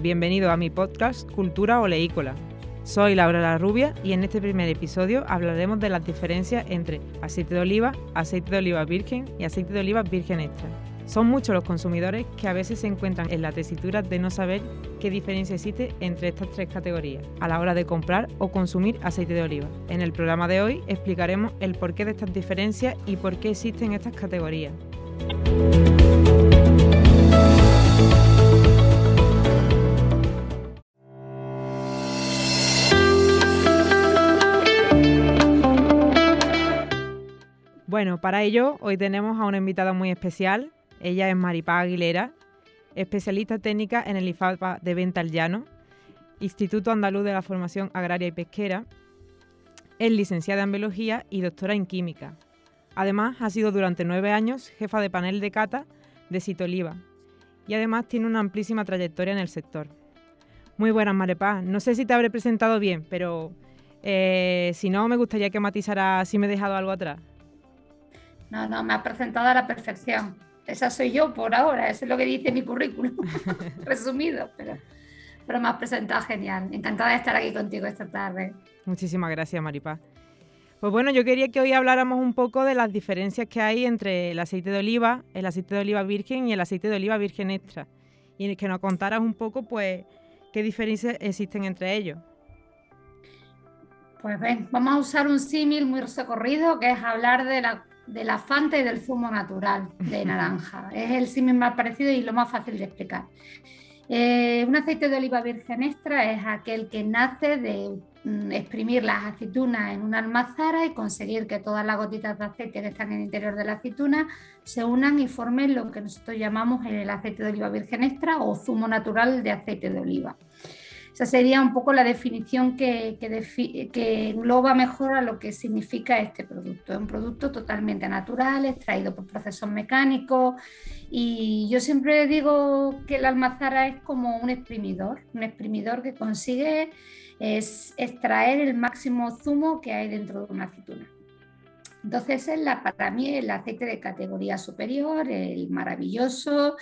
bienvenido a mi podcast Cultura Oleícola. Soy Laura La Rubia y en este primer episodio hablaremos de las diferencias entre aceite de oliva, aceite de oliva virgen y aceite de oliva virgen extra. Son muchos los consumidores que a veces se encuentran en la tesitura de no saber qué diferencia existe entre estas tres categorías a la hora de comprar o consumir aceite de oliva. En el programa de hoy explicaremos el porqué de estas diferencias y por qué existen estas categorías. Bueno, para ello hoy tenemos a una invitada muy especial. Ella es Maripá Aguilera, especialista técnica en el IFAPA de Venta al Llano, Instituto Andaluz de la Formación Agraria y Pesquera. Es licenciada en Biología y doctora en Química. Además, ha sido durante nueve años jefa de panel de cata de Citoliva y además tiene una amplísima trayectoria en el sector. Muy buenas, Maripá. No sé si te habré presentado bien, pero eh, si no, me gustaría que matizara si me he dejado algo atrás. No, no, me ha presentado a la perfección. Esa soy yo por ahora, eso es lo que dice mi currículum, resumido, pero, pero me has presentado genial. Encantada de estar aquí contigo esta tarde. Muchísimas gracias, Maripaz. Pues bueno, yo quería que hoy habláramos un poco de las diferencias que hay entre el aceite de oliva, el aceite de oliva virgen y el aceite de oliva virgen extra. Y que nos contaras un poco, pues, qué diferencias existen entre ellos. Pues ven, vamos a usar un símil muy recorrido, que es hablar de la de la Fanta y del zumo natural de naranja. Es el símil más parecido y lo más fácil de explicar. Eh, un aceite de oliva virgen extra es aquel que nace de mm, exprimir las aceitunas en una almazara y conseguir que todas las gotitas de aceite que están en el interior de la aceituna se unan y formen lo que nosotros llamamos el aceite de oliva virgen extra o zumo natural de aceite de oliva. Esa sería un poco la definición que, que, engloba mejor a lo que significa este producto. Es un producto totalmente natural, extraído por procesos mecánicos y yo siempre digo que la almazara es como un exprimidor, un exprimidor que consigue es extraer el máximo zumo que hay dentro de una aceituna. Entonces es la, para mí el aceite de categoría superior, el maravilloso,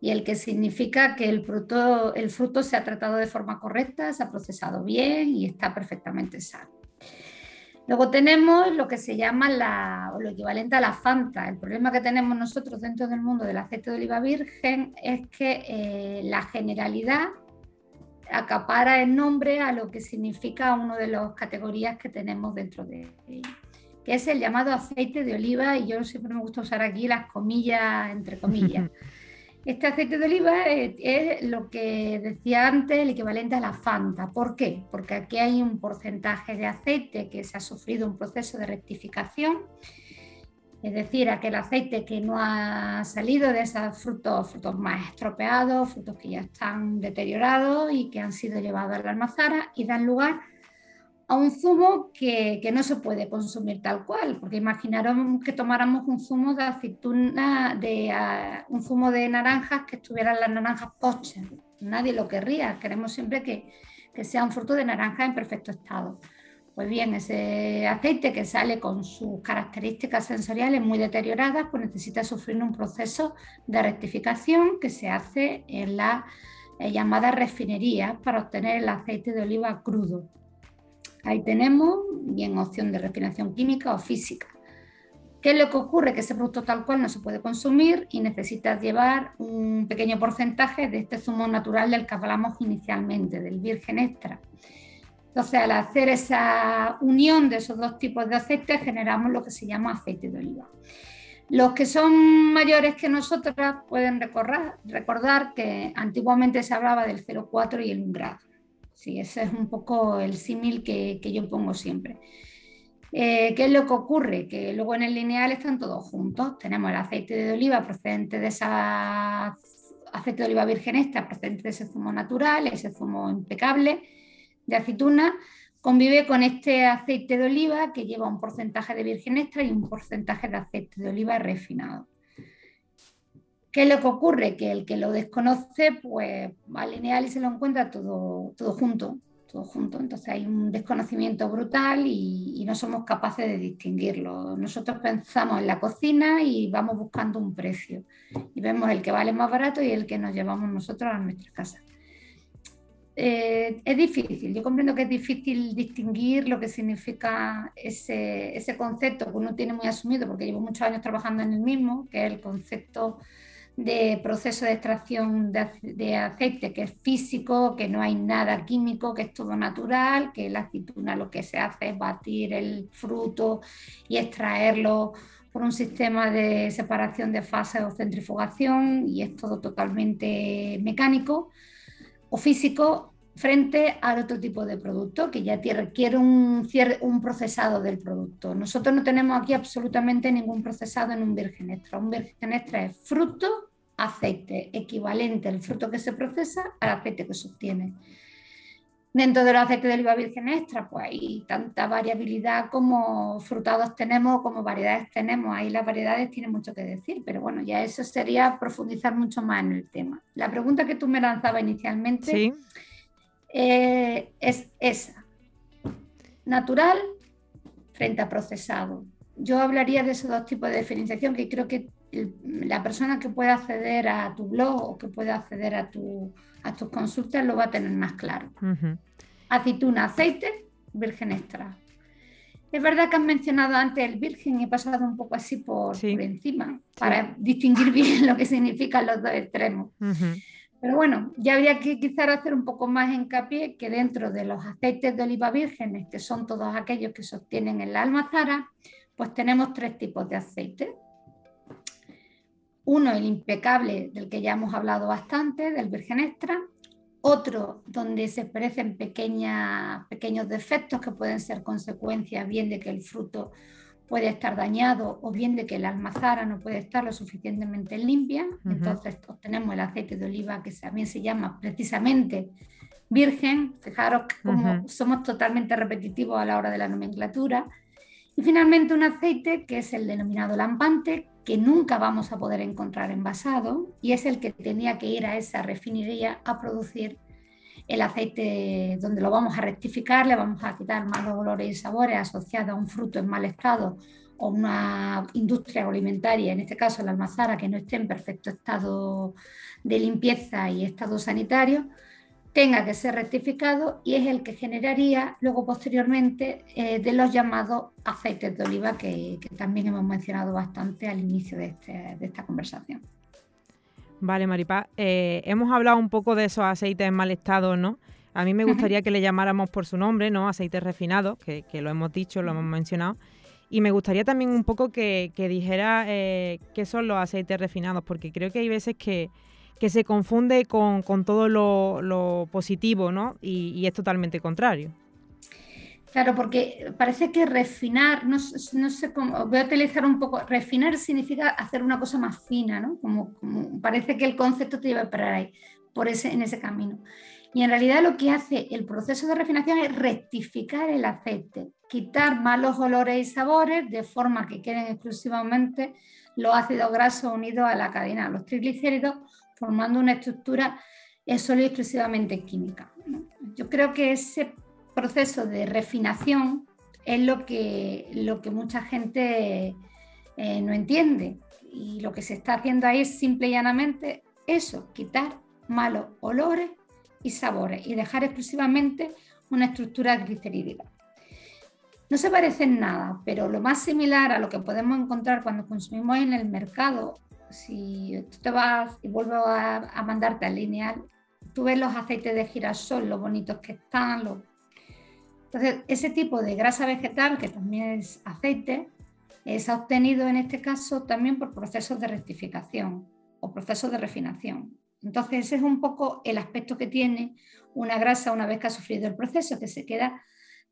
y el que significa que el fruto, el fruto se ha tratado de forma correcta, se ha procesado bien y está perfectamente sano. Luego tenemos lo que se llama la, o lo equivalente a la Fanta. El problema que tenemos nosotros dentro del mundo del aceite de oliva virgen es que eh, la generalidad acapara el nombre a lo que significa una de las categorías que tenemos dentro de ella, que es el llamado aceite de oliva, y yo siempre me gusta usar aquí las comillas entre comillas. Este aceite de oliva es, lo que decía antes, el equivalente a la Fanta. ¿Por qué? Porque aquí hay un porcentaje de aceite que se ha sufrido un proceso de rectificación, es decir, aquel aceite que no ha salido de esos frutos, frutos más estropeados, frutos que ya están deteriorados y que han sido llevados a la almazara y dan lugar a un zumo que, no se puede consumir tal cual, porque imaginaros que tomáramos un zumo de aceituna, de, ah, un zumo de naranjas que estuvieran las naranjas poches. Nadie lo querría, queremos siempre que, que sea un fruto de naranja en perfecto estado. Pues bien, ese aceite que sale con sus características sensoriales muy deterioradas, pues necesita sufrir un proceso de rectificación que se hace en la eh, llamada refinería para obtener el aceite de oliva crudo. Ahí tenemos bien opción de refinación química o física. ¿Qué es lo que ocurre? Que ese producto tal cual no se puede consumir y necesitas llevar un pequeño porcentaje de este zumo natural del que hablamos inicialmente, del virgen extra. Entonces, al hacer esa unión de esos dos tipos de aceite, generamos lo que se llama aceite de oliva. Los que son mayores que nosotras pueden recordar, recordar que antiguamente se hablaba del 0,4 y el 1 grado. Sí, ese es un poco el símil que, yo pongo siempre. Eh, ¿Qué es lo que ocurre? Que luego en el lineal están todos juntos. Tenemos el aceite de oliva procedente de esa aceite de oliva virgen extra, procedente de ese zumo natural, ese zumo impecable de aceituna, convive con este aceite de oliva que lleva un porcentaje de virgen extra y un porcentaje de aceite de oliva refinado. ¿Qué es lo que ocurre? Que el que lo desconoce, pues va lineal y se lo encuentra todo, todo junto, todo junto. Entonces hay un desconocimiento brutal y, no somos capaces de distinguirlo. Nosotros pensamos en la cocina y vamos buscando un precio. Y vemos el que vale más barato y el que nos llevamos nosotros a nuestra casa. eh, es difícil. Yo comprendo que es difícil distinguir lo que significa ese, ese, concepto que uno tiene muy asumido, porque llevo muchos años trabajando en el mismo, que es el concepto de proceso de extracción de, aceite que es físico, que no hay nada químico, que es todo natural, que la aceituna lo que se hace es batir el fruto y extraerlo por un sistema de separación de fases o centrifugación y es todo totalmente mecánico o físico frente al otro tipo de producto que ya requiere un, un procesado del producto. Nosotros no tenemos aquí absolutamente ningún procesado en un virgen extra. Un virgen extra es fruto aceite equivalente al fruto que se procesa al aceite que se obtiene. Dentro del aceite de oliva virgen extra, pues hay tanta variabilidad como frutados tenemos, como variedades tenemos. Ahí las variedades tienen mucho que decir, pero bueno, ya eso sería profundizar mucho más en el tema. La pregunta que tú me lanzabas inicialmente eh, es esa. Natural frente a procesado. Yo hablaría de esos dos tipos de diferenciación que creo que la persona que pueda acceder a tu blog o que pueda acceder a, tu, a tus consultas lo va a tener más claro. Aceituna, aceite, virgen extra. Es verdad que has mencionado antes el virgen y he pasado un poco así por, encima para distinguir bien lo que significan los dos extremos. Pero bueno, ya habría que quizás hacer un poco más hincapié que dentro de los aceites de oliva vírgenes, que son todos aquellos que se obtienen en la almazara, pues tenemos tres tipos de aceite. Uno, el impecable, del que ya hemos hablado bastante, del virgen extra. Otro, donde se aparecen pequeños defectos que pueden ser consecuencia bien de que el fruto puede estar dañado o bien de que la almazara no puede estar lo suficientemente limpia. Entonces obtenemos el aceite de oliva que también se llama precisamente virgen. Fijaros como somos totalmente repetitivos a la hora de la nomenclatura. Y finalmente un aceite que es el denominado lampante, que nunca vamos a poder encontrar envasado y es el que tenía que ir a esa refinería a producir el aceite donde lo vamos a rectificar, le vamos a quitar malos olores y sabores asociados a un fruto en mal estado o una industria alimentaria, en este caso la almazara, que no esté en perfecto estado de limpieza y estado sanitario, tenga que ser rectificado y es el que generaría luego posteriormente eh, de los llamados aceites de oliva que, también hemos mencionado bastante al inicio de, este, esta conversación. Vale, Maripá, eh, hemos hablado un poco de esos aceites en mal estado, ¿no? A mí me gustaría que le llamáramos por su nombre, ¿no? Aceites refinados, que, lo hemos dicho, lo hemos mencionado. Y me gustaría también un poco que, dijera eh, qué son los aceites refinados, porque creo que hay veces que, que se confunde con, todo lo, positivo, ¿no? Y, es totalmente contrario. Claro, porque parece que refinar, no, sé cómo, voy a utilizar un poco, refinar significa hacer una cosa más fina, ¿no? Como, parece que el concepto te lleva para ahí, por ese, en ese camino. Y en realidad lo que hace el proceso de refinación es rectificar el aceite, quitar malos olores y sabores de forma que queden exclusivamente los ácidos grasos unidos a la cadena, los triglicéridos, formando una estructura solo y exclusivamente química. Yo creo que ese proceso de refinación es lo que, lo que mucha gente eh, no entiende. Y lo que se está haciendo ahí es simple y llanamente eso, quitar malos olores y sabores y dejar exclusivamente una estructura glicerídica. No se parecen nada, pero lo más similar a lo que podemos encontrar cuando consumimos en el mercado si tú te vas y vuelvo a, mandarte al lineal, tú ves los aceites de girasol, lo bonitos que están. Entonces, ese tipo de grasa vegetal, que también es aceite, es obtenido en este caso también por procesos de rectificación o procesos de refinación. Entonces, ese es un poco el aspecto que tiene una grasa una vez que ha sufrido el proceso, que se queda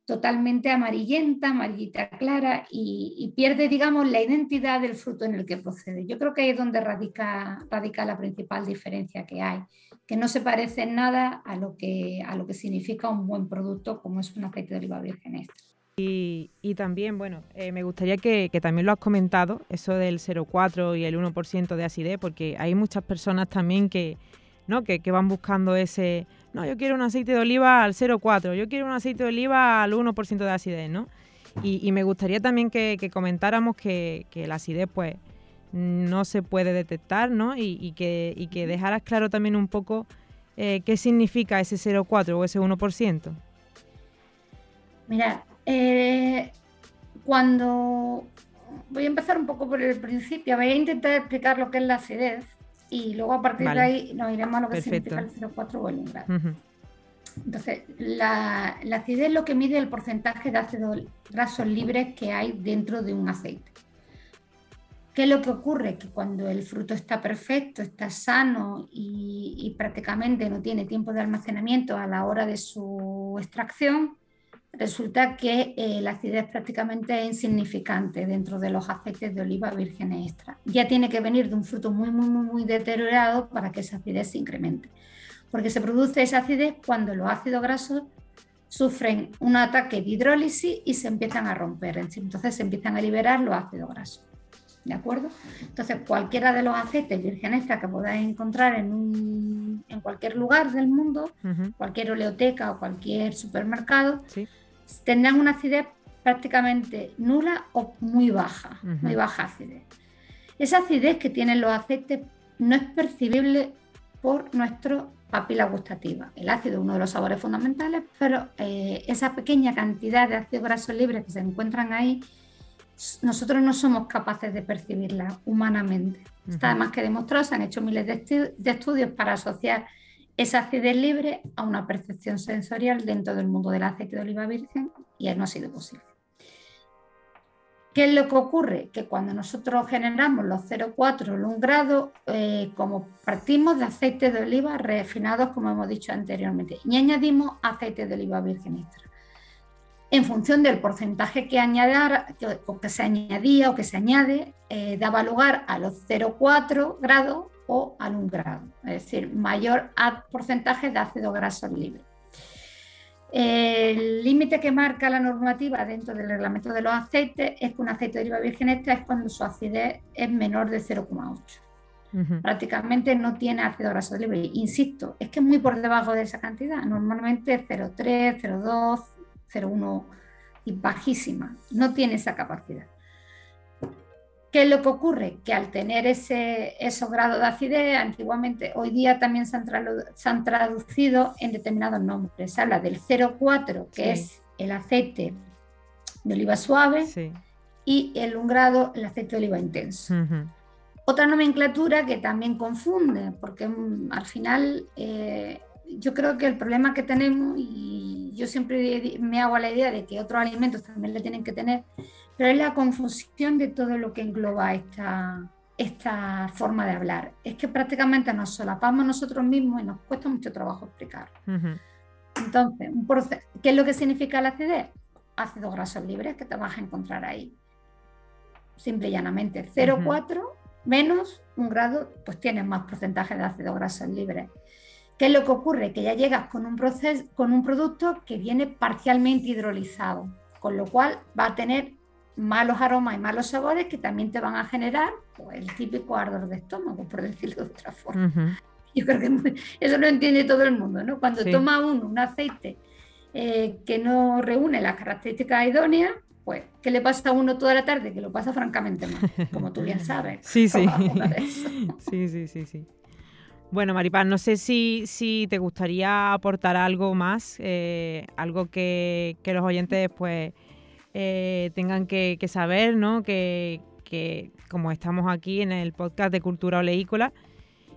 totalmente amarillenta, amarillita clara y, pierde, digamos, la identidad del fruto en el que procede. Yo creo que ahí es donde radica, la principal diferencia que hay, que no se parece en nada a lo que, a lo que significa un buen producto como es un aceite de oliva virgen extra. Y, también, bueno, eh, me gustaría que, que, también lo has comentado, eso del 0,4 y el 1% de acidez, porque hay muchas personas también que, ¿no? que, que van buscando ese no, yo quiero un aceite de oliva al 0,4, yo quiero un aceite de oliva al 1% de acidez, ¿no? Y, me gustaría también que, comentáramos que, que, la acidez, pues, no se puede detectar, ¿no? Y, que, que dejaras claro también un poco eh, ¿qué significa ese 0,4 o ese 1%? Mira, eh, cuando voy a empezar un poco por el principio, voy a intentar explicar lo que es la acidez y luego a partir de ahí nos iremos a lo que significa el 0,4 o el umbral. Entonces, la, la, acidez es lo que mide el porcentaje de ácidos grasos libres que hay dentro de un aceite. ¿Qué es lo que ocurre? Que cuando el fruto está perfecto, está sano y, prácticamente no tiene tiempo de almacenamiento a la hora de su extracción, resulta que eh, la acidez prácticamente es insignificante dentro de los aceites de oliva virgen extra. Ya tiene que venir de un fruto muy, muy, muy, muy deteriorado para que esa acidez se incremente. Porque se produce esa acidez cuando los ácidos grasos sufren un ataque de hidrólisis y se empiezan a romper. Entonces se empiezan a liberar los ácidos grasos. ¿de acuerdo? Entonces, cualquiera de los aceites virgen extra que podáis encontrar en, en cualquier lugar del mundo, cualquier oleoteca o cualquier supermercado, tendrán una acidez prácticamente nula o muy baja, muy baja acidez. Esa acidez que tienen los aceites no es percibible por nuestro papila gustativa. El ácido es uno de los sabores fundamentales, pero eh, esa pequeña cantidad de ácidos grasos libres que se encuentran ahí nosotros no somos capaces de percibirla humanamente. Está además que demostrado, se han hecho miles de, estudios para asociar esa acidez libre a una percepción sensorial dentro del mundo del aceite de oliva virgen y no ha sido posible. ¿Qué es lo que ocurre? Que cuando nosotros generamos los 0,4 o 1 grado, eh, como partimos de aceite de oliva refinados, como hemos dicho anteriormente, y añadimos aceite de oliva virgen extra en función del porcentaje que, que, se añadía o que se añade, eh, daba lugar a los 0,4 grados o al 1 grado, es decir, mayor porcentaje de ácido graso libre. El límite que marca la normativa dentro del reglamento de los aceites es que un aceite de oliva virgen extra es cuando su acidez es menor de 0,8. Prácticamente no tiene ácido graso libre. Insisto, es que es muy por debajo de esa cantidad. Normalmente 0,3, 0,2, 0,1 y bajísima, no tiene esa capacidad. ¿Qué es lo que ocurre? Que al tener ese, esos grados de acidez, antiguamente, hoy día también se han, traducido en determinados nombres. Se habla del 0,4, que es el aceite de oliva suave, y el 1 grado, el aceite de oliva intenso. Otra nomenclatura que también confunde, porque mm, al final eh, yo creo que el problema que tenemos, y yo siempre me hago la idea de que otros alimentos también le tienen que tener, pero es la confusión de todo lo que engloba esta, esta forma de hablar. Es que prácticamente nos solapamos nosotros mismos y nos cuesta mucho trabajo explicar. Entonces, ¿qué es lo que significa la acidez? Ácidos grasos libres que te vas a encontrar ahí. Simple y llanamente, 0,4 menos un grado, pues tienes más porcentaje de ácidos grasos libres. ¿Qué es lo que ocurre? Que ya llegas con un, proceso, con un producto que viene parcialmente hidrolizado, con lo cual va a tener malos aromas y malos sabores que también te van a generar pues, el típico ardor de estómago, por decirlo de otra forma. Yo creo que eso lo entiende todo el mundo, ¿no? Cuando toma uno un aceite eh, que no reúne las características idóneas, pues, ¿qué le pasa a uno toda la tarde? Que lo pasa francamente mal, como tú bien sabes. Sí, sí. sí, sí, sí, sí. Bueno, Maripaz, no sé si, si te gustaría aportar algo más, eh, algo que, los oyentes pues eh, tengan que, saber, ¿no? Que, como estamos aquí en el podcast de Cultura Oleícola,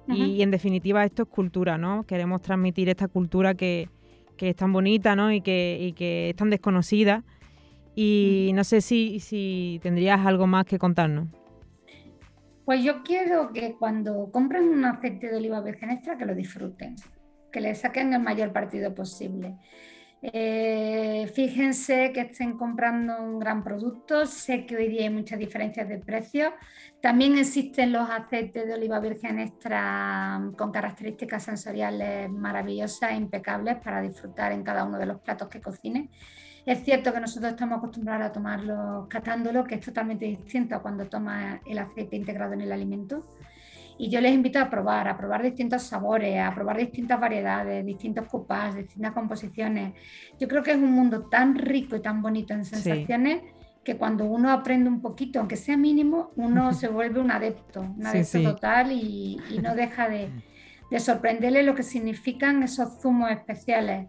y, en definitiva esto es cultura, ¿no? Queremos transmitir esta cultura que, es tan bonita, ¿no? Y que, que es tan desconocida. Y no sé si, si tendrías algo más que contarnos. Pues yo quiero que cuando compren un aceite de oliva virgen extra, que lo disfruten, que le saquen el mayor partido posible. Eh, fíjense que estén comprando un gran producto. Sé que hoy día hay muchas diferencias de precio. También existen los aceites de oliva virgen extra con características sensoriales maravillosas e impecables para disfrutar en cada uno de los platos que cocinen. Es cierto que nosotros estamos acostumbrados a tomarlo catándolo, que es totalmente distinto a cuando toma el aceite integrado en el alimento. Y yo les invito a probar, a probar distintos sabores, a probar distintas variedades, distintos copas, distintas composiciones. Yo creo que es un mundo tan rico y tan bonito en sensaciones que cuando uno aprende un poquito, aunque sea mínimo, uno se vuelve un adepto, un adepto total y, no deja de, de sorprenderle lo que significan esos zumos especiales.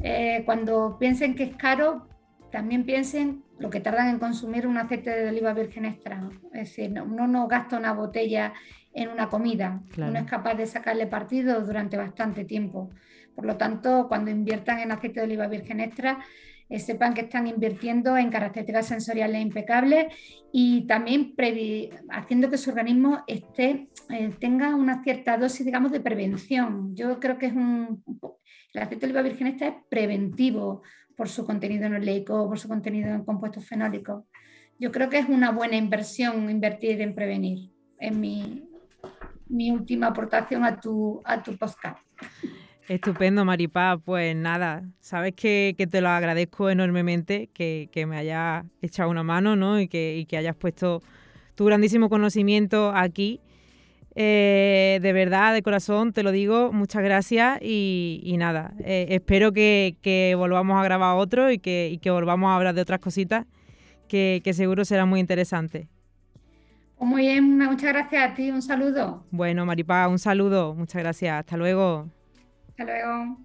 Eh, cuando piensen que es caro, también piensen lo que tardan en consumir un aceite de oliva virgen extra. Es decir, uno no gasta una botella en una comida, uno es capaz de sacarle partido durante bastante tiempo. Por lo tanto, cuando inviertan en aceite de oliva virgen extra, sepan que están invirtiendo en características sensoriales impecables y también haciendo que su organismo esté, eh, tenga una cierta dosis, digamos, de prevención. Yo creo que es un, el aceite de oliva virgen extra es preventivo por su contenido oleico, por su contenido en compuestos fenólicos. Yo creo que es una buena inversión invertir en prevenir. Es mi, mi última aportación a tu, a tu podcast. Estupendo, Maripá. Pues nada, sabes que, te lo agradezco enormemente que, me hayas echado una mano ¿no? y, que, hayas puesto tu grandísimo conocimiento aquí. Eh, de verdad, de corazón, te lo digo, muchas gracias y, nada, eh, espero que, volvamos a grabar otro y que, volvamos a hablar de otras cositas que, seguro será muy interesante. Pues muy bien, muchas gracias a ti, un saludo. Bueno, Maripá, un saludo, muchas gracias, hasta luego. Hasta luego.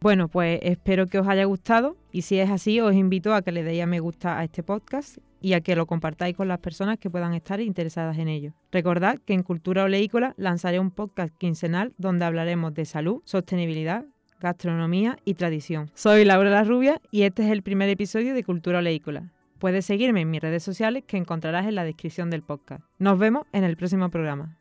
Bueno, pues espero que os haya gustado y si es así os invito a que le deis a me gusta a este podcast y a que lo compartáis con las personas que puedan estar interesadas en ello. Recordad que en Cultura Oleícola lanzaré un podcast quincenal donde hablaremos de salud, sostenibilidad, gastronomía y tradición. Soy Laura La Rubia y este es el primer episodio de Cultura Oleícola. Puedes seguirme en mis redes sociales que encontrarás en la descripción del podcast. Nos vemos en el próximo programa.